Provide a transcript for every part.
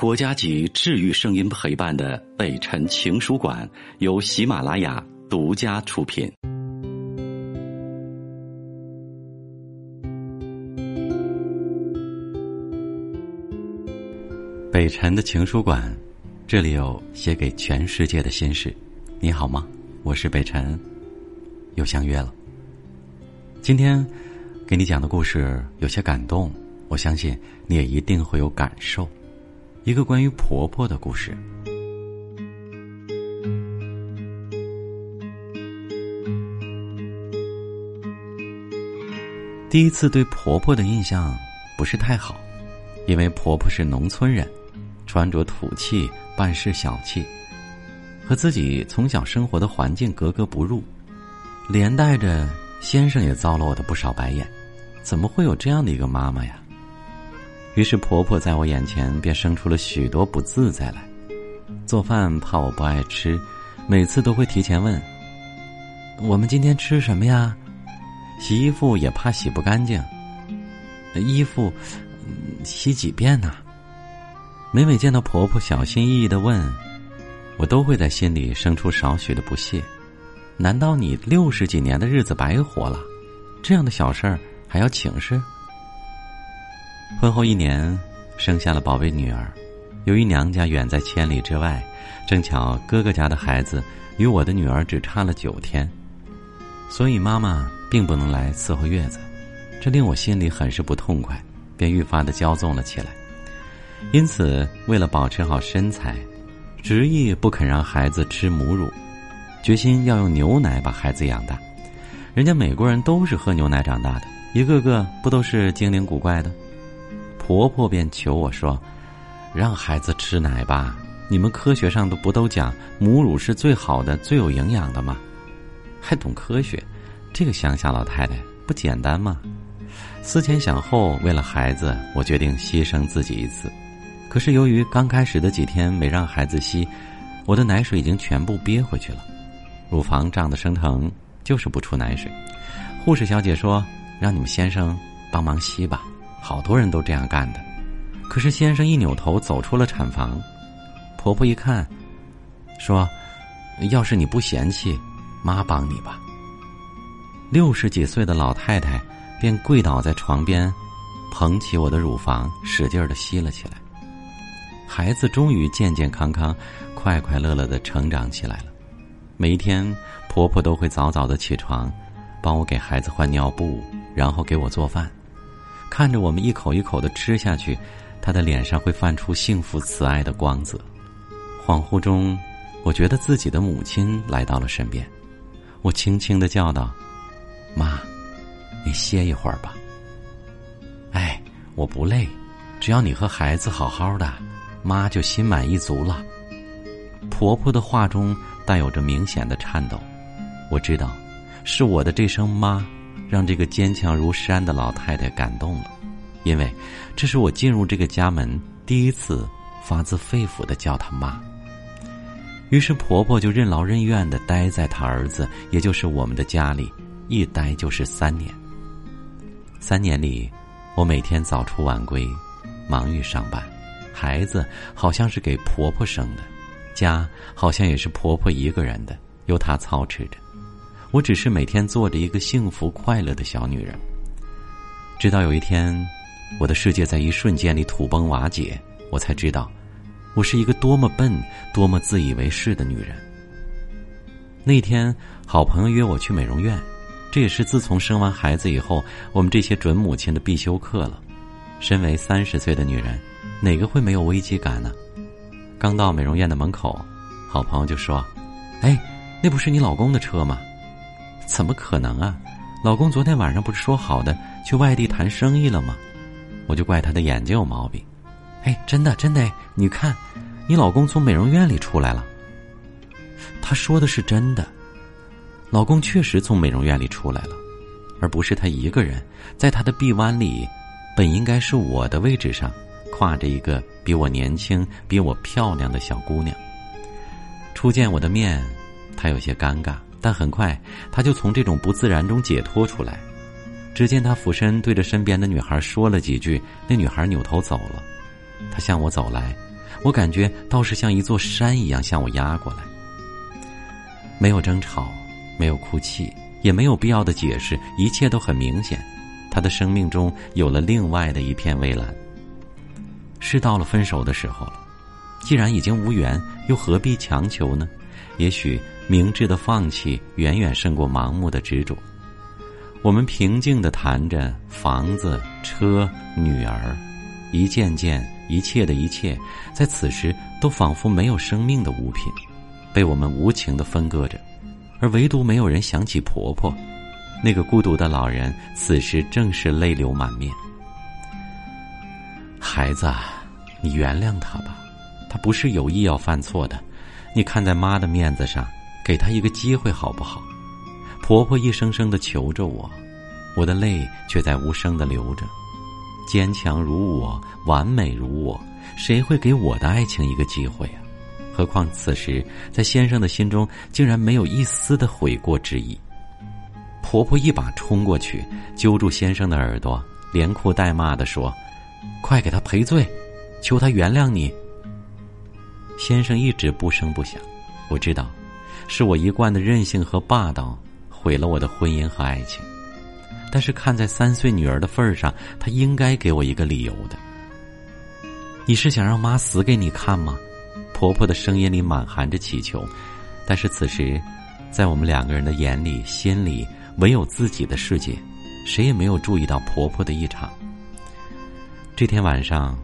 国家级治愈声音陪伴的北辰情书馆由喜马拉雅独家出品。北辰的情书馆，这里有写给全世界的心事。你好吗？我是北辰，又相约了。今天给你讲的故事有些感动，我相信你也一定会有感受。一个关于婆婆的故事。第一次对婆婆的印象不是太好，因为婆婆是农村人，穿着土气，办事小气，和自己从小生活的环境格格不入，连带着先生也遭了我的不少白眼。怎么会有这样的一个妈妈呀？于是婆婆在我眼前便生出了许多不自在来，做饭怕我不爱吃，每次都会提前问：“我们今天吃什么呀？”洗衣服也怕洗不干净，衣服洗几遍呢？每每见到婆婆小心翼翼的问，我都会在心里生出少许的不屑。难道你六十几年的日子白活了？这样的小事儿还要请示？婚后一年，生下了宝贝女儿。由于娘家远在千里之外，正巧哥哥家的孩子与我的女儿只差了九天，所以妈妈并不能来伺候月子，这令我心里很是不痛快，便愈发的骄纵了起来。因此，为了保持好身材，执意不肯让孩子吃母乳，决心要用牛奶把孩子养大。人家美国人都是喝牛奶长大的，一个个不都是精灵古怪的？婆婆便求我说：“让孩子吃奶吧，你们科学上都不都讲母乳是最好的、最有营养的吗？还懂科学？这个乡下老太太不简单吗？”思前想后，为了孩子，我决定牺牲自己一次。可是由于刚开始的几天没让孩子吸，我的奶水已经全部憋回去了，乳房胀得生疼，就是不出奶水。护士小姐说：“让你们先生帮忙吸吧。”好多人都这样干的，可是先生一扭头走出了产房，婆婆一看，说：“要是你不嫌弃，妈帮你吧。”六十几岁的老太太便跪倒在床边，捧起我的乳房，使劲的吸了起来。孩子终于健健康康、快快乐乐的成长起来了。每一天，婆婆都会早早的起床，帮我给孩子换尿布，然后给我做饭。看着我们一口一口的吃下去，他的脸上会泛出幸福慈爱的光泽。恍惚中，我觉得自己的母亲来到了身边，我轻轻的叫道：“妈，你歇一会儿吧。”哎，我不累，只要你和孩子好好的，妈就心满意足了。婆婆的话中带有着明显的颤抖，我知道，是我的这声“妈”。让这个坚强如山的老太太感动了，因为这是我进入这个家门第一次发自肺腑的叫她妈。于是婆婆就任劳任怨的待在她儿子，也就是我们的家里，一待就是三年。三年里，我每天早出晚归，忙于上班，孩子好像是给婆婆生的，家好像也是婆婆一个人的，由她操持着。我只是每天做着一个幸福快乐的小女人，直到有一天，我的世界在一瞬间里土崩瓦解，我才知道，我是一个多么笨、多么自以为是的女人。那天，好朋友约我去美容院，这也是自从生完孩子以后，我们这些准母亲的必修课了。身为三十岁的女人，哪个会没有危机感呢？刚到美容院的门口，好朋友就说：“哎，那不是你老公的车吗？”怎么可能啊！老公昨天晚上不是说好的去外地谈生意了吗？我就怪他的眼睛有毛病。哎，真的真的，你看，你老公从美容院里出来了。他说的是真的，老公确实从美容院里出来了，而不是他一个人。在他的臂弯里，本应该是我的位置上，挎着一个比我年轻、比我漂亮的小姑娘。初见我的面，他有些尴尬。但很快，他就从这种不自然中解脱出来。只见他俯身对着身边的女孩说了几句，那女孩扭头走了。他向我走来，我感觉倒是像一座山一样向我压过来。没有争吵，没有哭泣，也没有必要的解释，一切都很明显。他的生命中有了另外的一片蔚蓝。是到了分手的时候了，既然已经无缘，又何必强求呢？也许明智的放弃远远胜过盲目的执着。我们平静的谈着房子、车、女儿，一件件、一切的一切，在此时都仿佛没有生命的物品。被我们无情的分割着，而唯独没有人想起婆婆。那个孤独的老人，此时正是泪流满面。孩子，你原谅他吧，他不是有意要犯错的。你看在妈的面子上，给他一个机会好不好？婆婆一声声的求着我，我的泪却在无声的流着。坚强如我，完美如我，谁会给我的爱情一个机会啊？何况此时，在先生的心中竟然没有一丝的悔过之意。婆婆一把冲过去，揪住先生的耳朵，连哭带骂的说：“快给他赔罪，求他原谅你。”先生一直不声不响。我知道，是我一贯的任性和霸道毁了我的婚姻和爱情。但是看在三岁女儿的份上，他应该给我一个理由的。你是想让妈死给你看吗？婆婆的声音里满含着祈求，但是此时，在我们两个人的眼里、心里，唯有自己的世界，谁也没有注意到婆婆的异常。这天晚上，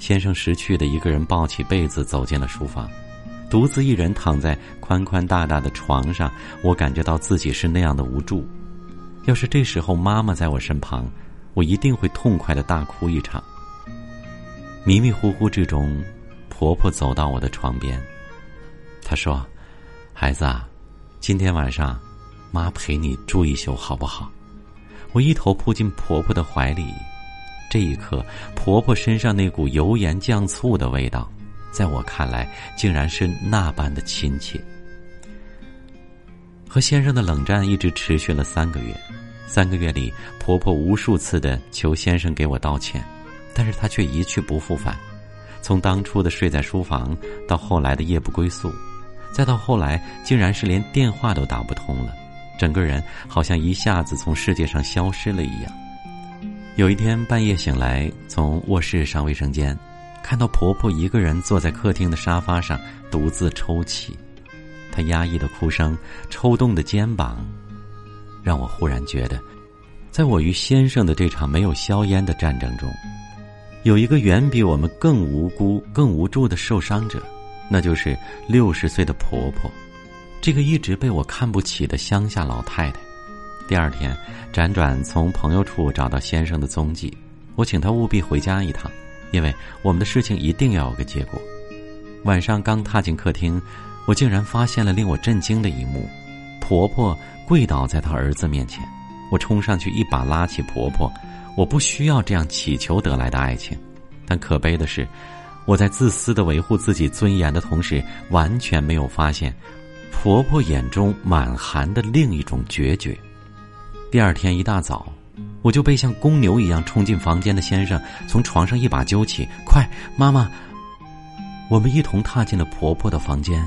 先生识趣的一个人抱起被子走进了书房，独自一人躺在宽宽大大的床上，我感觉到自己是那样的无助。要是这时候妈妈在我身旁，我一定会痛快的大哭一场。迷迷糊糊之中。婆婆走到我的床边，她说：“孩子啊，今天晚上，妈陪你住一宿好不好？”我一头扑进婆婆的怀里，这一刻，婆婆身上那股油盐酱醋的味道，在我看来，竟然是那般的亲切。和先生的冷战一直持续了三个月，三个月里，婆婆无数次的求先生给我道歉，但是他却一去不复返。从当初的睡在书房，到后来的夜不归宿，再到后来竟然是连电话都打不通了，整个人好像一下子从世界上消失了一样。有一天半夜醒来，从卧室上卫生间，看到婆婆一个人坐在客厅的沙发上独自抽泣，她压抑的哭声，抽动的肩膀，让我忽然觉得，在我与先生的这场没有硝烟的战争中。有一个远比我们更无辜、更无助的受伤者，那就是六十岁的婆婆，这个一直被我看不起的乡下老太太。第二天，辗转从朋友处找到先生的踪迹，我请他务必回家一趟，因为我们的事情一定要有个结果。晚上刚踏进客厅，我竟然发现了令我震惊的一幕：婆婆跪倒在她儿子面前，我冲上去一把拉起婆婆。我不需要这样乞求得来的爱情，但可悲的是，我在自私的维护自己尊严的同时，完全没有发现婆婆眼中满含的另一种决绝。第二天一大早，我就被像公牛一样冲进房间的先生从床上一把揪起，快，妈妈！我们一同踏进了婆婆的房间，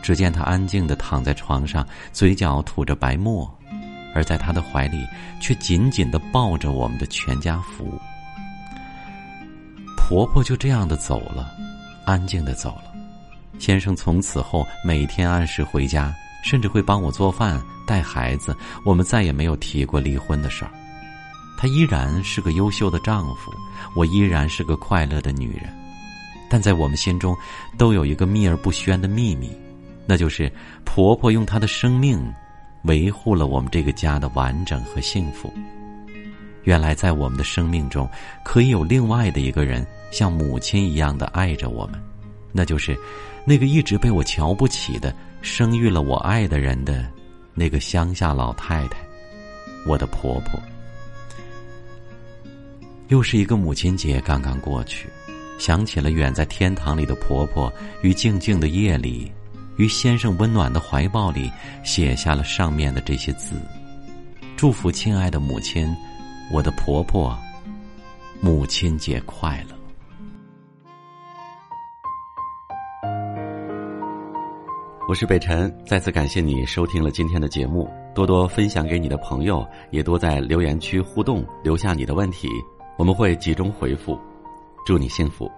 只见她安静的躺在床上，嘴角吐着白沫。而在她的怀里，却紧紧的抱着我们的全家福。婆婆就这样的走了，安静的走了。先生从此后每天按时回家，甚至会帮我做饭、带孩子。我们再也没有提过离婚的事儿。他依然是个优秀的丈夫，我依然是个快乐的女人。但在我们心中，都有一个秘而不宣的秘密，那就是婆婆用她的生命。维护了我们这个家的完整和幸福。原来，在我们的生命中，可以有另外的一个人，像母亲一样的爱着我们，那就是那个一直被我瞧不起的、生育了我爱的人的那个乡下老太太，我的婆婆。又是一个母亲节刚刚过去想起了远在天堂里的婆婆于静静的夜里于先生温暖的怀抱里写下了上面的这些字。祝福亲爱的母亲我的婆婆母亲节快乐。我是北辰再次感谢你收听了今天的节目多多分享给你的朋友也多在留言区互动留下你的问题我们会集中回复。祝你幸福。